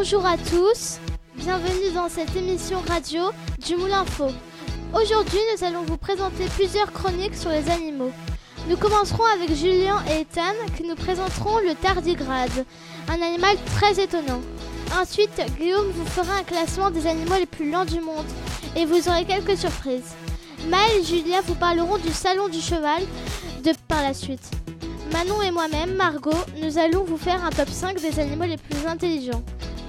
Bonjour à tous, bienvenue dans cette émission radio du Moulin. Aujourd'hui, nous allons vous présenter plusieurs chroniques sur les animaux. Nous commencerons avec Julien et Ethan qui nous présenteront le tardigrade, un animal très étonnant. Ensuite, Guillaume vous fera un classement des animaux les plus lents du monde et vous aurez quelques surprises. Maël et Julia vous parleront du salon du cheval de par la suite. Manon et moi-même, Margot, nous allons vous faire un top 5 des animaux les plus intelligents.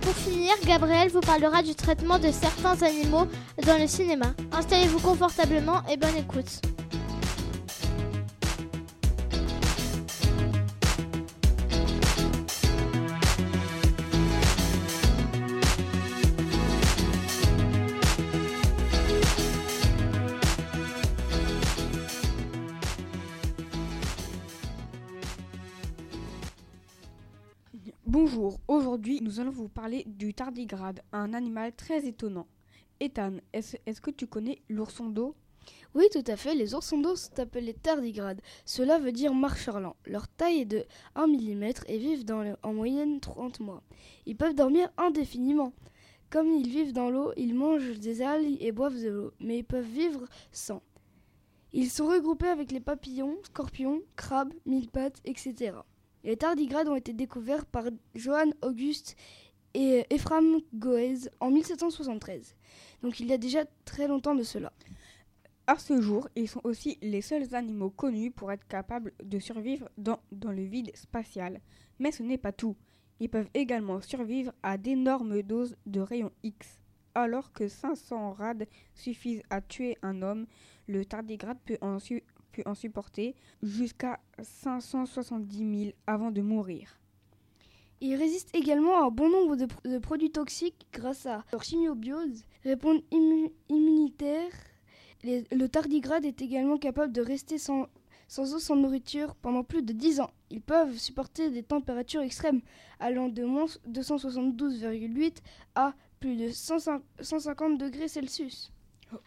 Pour finir, Gabriel vous parlera du traitement de certains animaux dans le cinéma. Installez-vous confortablement et bonne écoute. Bonjour, aujourd'hui nous allons vous parler du tardigrade, un animal très étonnant. Ethan, est-ce que tu connais l'ourson d'eau? Oui, tout à fait, les oursons d'eau sont appelés tardigrades. Cela veut dire marcheurs lents. Leur taille est de 1 mm et vivent en moyenne 30 mois. Ils peuvent dormir indéfiniment. Comme ils vivent dans l'eau, ils mangent des algues et boivent de l'eau, mais ils peuvent vivre sans. Ils sont regroupés avec les papillons, scorpions, crabes, mille-pattes, etc. Les tardigrades ont été découverts par Johann August et Ephraim Goez en 1773. Donc il y a déjà très longtemps de cela. À ce jour, ils sont aussi les seuls animaux connus pour être capables de survivre dans le vide spatial. Mais ce n'est pas tout. Ils peuvent également survivre à d'énormes doses de rayons X. Alors que 500 rades suffisent à tuer un homme, le tardigrade peut en, supporter jusqu'à 570 000 avant de mourir. Ils résistent également à un bon nombre de, pr- de produits toxiques grâce à leur chimiobiose, répondent immu- immunitaire. Le tardigrade est également capable de rester sans, sans eau, sans nourriture pendant plus de 10 ans. Ils peuvent supporter des températures extrêmes allant de moins 272,8 à plus de 105 150 degrés Celsius.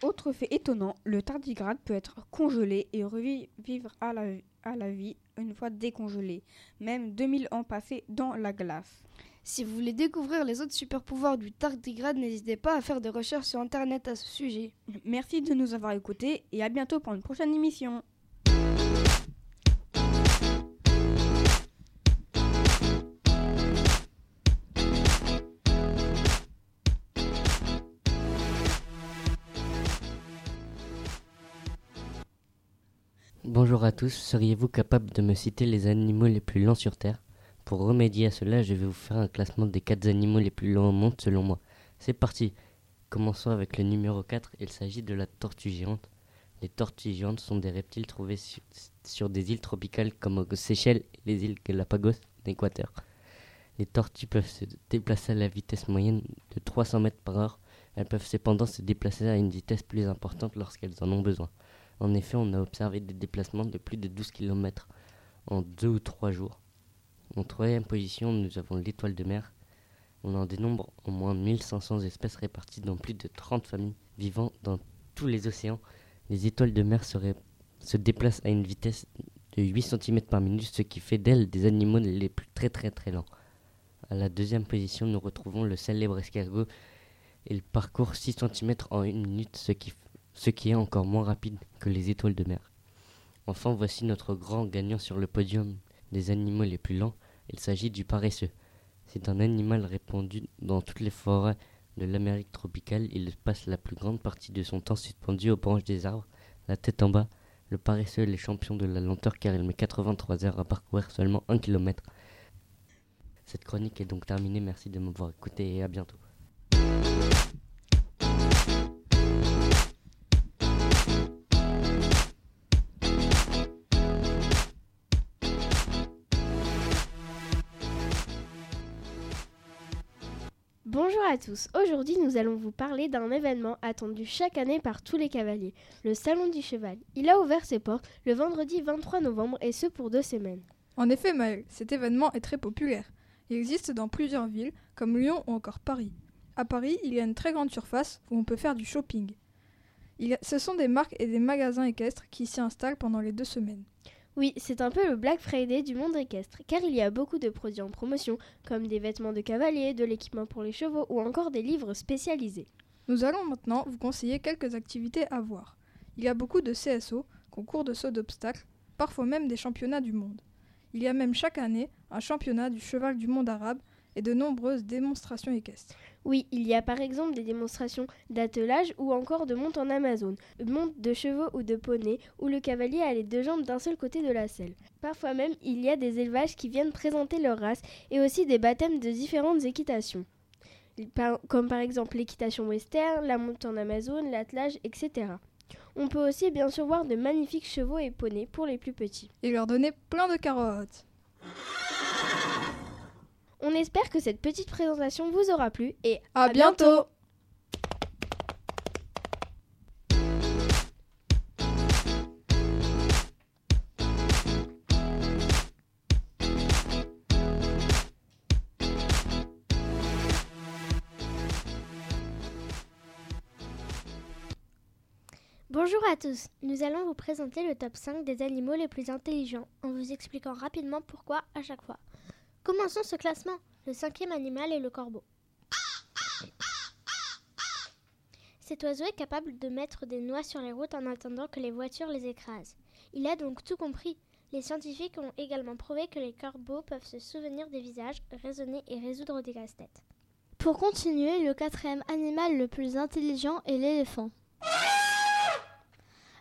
Autre fait étonnant, le tardigrade peut être congelé et revivre à la, à la vie une fois décongelé, même 2000 ans passés dans la glace. Si vous voulez découvrir les autres super pouvoirs du tardigrade, n'hésitez pas à faire des recherches sur internet à ce sujet. Merci de nous avoir écoutés et à bientôt pour une prochaine émission. Bonjour à tous, seriez-vous capable de me citer les animaux les plus lents sur Terre? Pour remédier à cela, je vais vous faire un classement des 4 animaux les plus lents au monde selon moi. C'est parti Commençons avec le numéro 4, il s'agit de la tortue géante. Les tortues géantes sont des reptiles trouvés sur, des îles tropicales comme Seychelles et les îles Galapagos d'Équateur. Les tortues peuvent se déplacer à la vitesse moyenne de 300 mètres par heure. Elles peuvent cependant se déplacer à une vitesse plus importante lorsqu'elles en ont besoin. En effet, on a observé des déplacements de plus de 12 km en deux ou trois jours. En troisième position, nous avons l'étoile de mer. On en dénombre au moins 1500 espèces réparties dans plus de 30 familles vivant dans tous les océans. Les étoiles de mer se déplacent à une vitesse de 8 cm par minute, ce qui fait d'elles des animaux les plus très très très lents. À la deuxième position, nous retrouvons le célèbre escargot. Il parcourt 6 cm en une minute, ce qui ce qui est encore moins rapide que les étoiles de mer. Enfin, voici notre grand gagnant sur le podium des animaux les plus lents. Il s'agit du paresseux. C'est un animal répandu dans toutes les forêts de l'Amérique tropicale. Il passe la plus grande partie de son temps suspendu aux branches des arbres, la tête en bas. Le paresseux est le champion de la lenteur car il met 83 heures à parcourir seulement 1 km. Cette chronique est donc terminée. Merci de m'avoir écouté et à bientôt. Bonjour à tous, aujourd'hui nous allons vous parler d'un événement attendu chaque année par tous les cavaliers, le Salon du Cheval. Il a ouvert ses portes le vendredi 23 novembre et ce pour deux semaines. En effet, Maël, cet événement est très populaire. Il existe dans plusieurs villes, comme Lyon ou encore Paris. À Paris, il y a une très grande surface où on peut faire du shopping. Ce sont des marques et des magasins équestres qui s'y installent pendant les deux semaines. Oui, c'est un peu le Black Friday du monde équestre, car il y a beaucoup de produits en promotion, comme des vêtements de cavalier, de l'équipement pour les chevaux ou encore des livres spécialisés. Nous allons maintenant vous conseiller quelques activités à voir. Il y a beaucoup de CSO, concours de saut d'obstacles, parfois même des championnats du monde. Il y a même chaque année un championnat du cheval du monde arabe et de nombreuses démonstrations équestres. Oui, il y a par exemple des démonstrations d'attelage ou encore de monte en Amazon, monte de chevaux ou de poneys, où le cavalier a les deux jambes d'un seul côté de la selle. Parfois même, il y a des élevages qui viennent présenter leur race et aussi des baptêmes de différentes équitations. Comme par exemple l'équitation western, la monte en Amazon, l'attelage, etc. On peut aussi bien sûr voir de magnifiques chevaux et poneys pour les plus petits. Et leur donner plein de carottes. On espère que cette petite présentation vous aura plu et à, bientôt. Bonjour à tous, nous allons vous présenter le top 5 des animaux les plus intelligents en vous expliquant rapidement pourquoi à chaque fois. Commençons ce classement. Le cinquième animal est le corbeau. Cet oiseau est capable de mettre des noix sur les routes en attendant que les voitures les écrasent. Il a donc tout compris. Les scientifiques ont également prouvé que les corbeaux peuvent se souvenir des visages, raisonner et résoudre des casse-têtes. Pour continuer, le quatrième animal le plus intelligent est l'éléphant.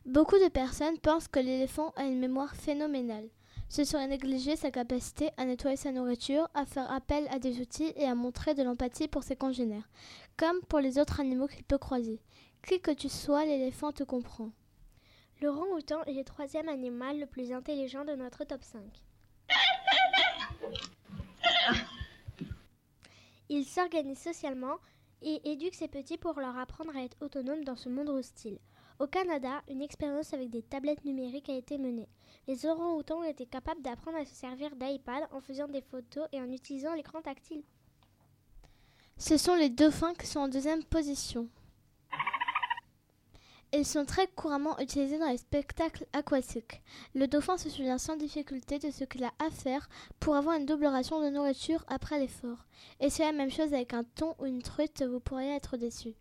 Beaucoup de personnes pensent que l'éléphant a une mémoire phénoménale. Ce serait négliger sa capacité à nettoyer sa nourriture, à faire appel à des outils et à montrer de l'empathie pour ses congénères, comme pour les autres animaux qu'il peut croiser. Qui que tu sois, l'éléphant te comprend. Le orang-outan est le troisième animal le plus intelligent de notre top 5. Il s'organise socialement et éduque ses petits pour leur apprendre à être autonomes dans ce monde hostile. Au Canada, une expérience avec des tablettes numériques a été menée. Les orang-outans étaient capables d'apprendre à se servir d'iPad en faisant des photos et en utilisant l'écran tactile. Ce sont les dauphins qui sont en deuxième position. Ils sont très couramment utilisés dans les spectacles aquatiques. Le dauphin se souvient sans difficulté de ce qu'il a à faire pour avoir une double ration de nourriture après l'effort. Et c'est la même chose avec un thon ou une truite, vous pourriez être déçu.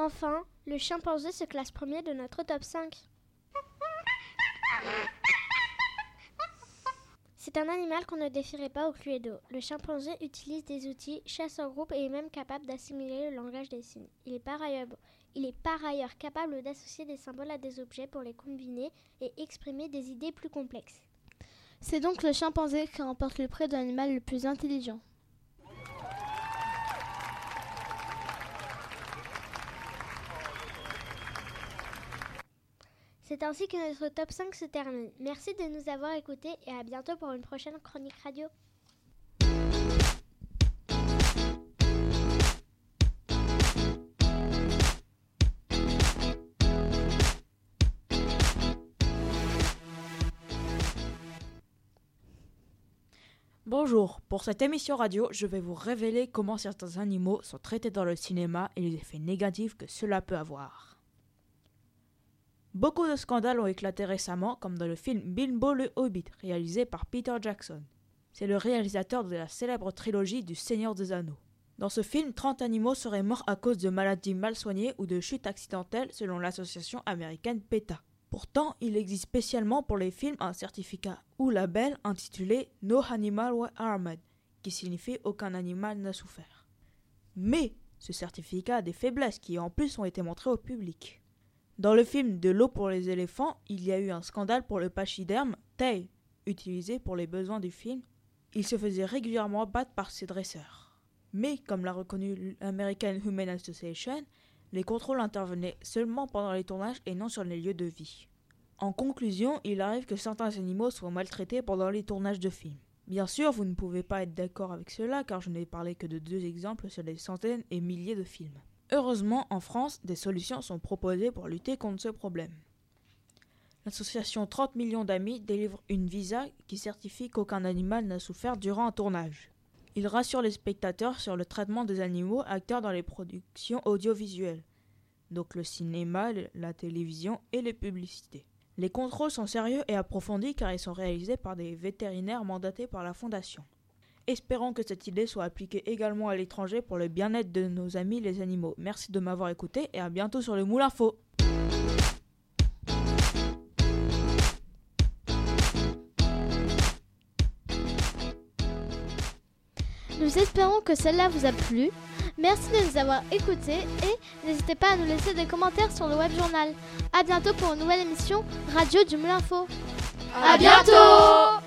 Enfin, le chimpanzé se classe premier de notre top 5. C'est un animal qu'on ne défierait pas au cluedo. Le chimpanzé utilise des outils, chasse en groupe et est même capable d'assimiler le langage des signes. Il est par ailleurs, il est par ailleurs capable d'associer des symboles à des objets pour les combiner et exprimer des idées plus complexes. C'est donc le chimpanzé qui remporte le prix de l'animal le plus intelligent. C'est ainsi que notre top 5 se termine. Merci de nous avoir écoutés et à bientôt pour une prochaine chronique radio. Bonjour, pour cette émission radio, je vais vous révéler comment certains animaux sont traités dans le cinéma et les effets négatifs que cela peut avoir. Beaucoup de scandales ont éclaté récemment, comme dans le film Bilbo le Hobbit, réalisé par Peter Jackson. C'est le réalisateur de la célèbre trilogie du Seigneur des Anneaux. Dans ce film, 30 animaux seraient morts à cause de maladies mal soignées ou de chutes accidentelles selon l'association américaine PETA. Pourtant, il existe spécialement pour les films un certificat ou label intitulé No Animal Were Harmed, qui signifie aucun animal n'a souffert. Mais ce certificat a des faiblesses qui en plus ont été montrées au public. Dans le film De l'eau pour les éléphants, il y a eu un scandale pour le pachyderme Tay, utilisé pour les besoins du film. Il se faisait régulièrement battre par ses dresseurs. Mais, comme l'a reconnu l'American Human Association, les contrôles intervenaient seulement pendant les tournages et non sur les lieux de vie. En conclusion, il arrive que certains animaux soient maltraités pendant les tournages de films. Bien sûr, vous ne pouvez pas être d'accord avec cela car je n'ai parlé que de deux exemples sur des centaines et milliers de films. Heureusement, en France, des solutions sont proposées pour lutter contre ce problème. L'association 30 millions d'amis délivre une visa qui certifie qu'aucun animal n'a souffert durant un tournage. Il rassure les spectateurs sur le traitement des animaux acteurs dans les productions audiovisuelles, donc le cinéma, la télévision et les publicités. Les contrôles sont sérieux et approfondis car ils sont réalisés par des vétérinaires mandatés par la Fondation. Espérons que cette idée soit appliquée également à l'étranger pour le bien-être de nos amis les animaux. Merci de m'avoir écouté et à bientôt sur le Moule Info. Nous espérons que celle-là vous a plu. Merci de nous avoir écoutés et n'hésitez pas à nous laisser des commentaires sur le web journal. A bientôt pour une nouvelle émission Radio du Moulin Info. À bientôt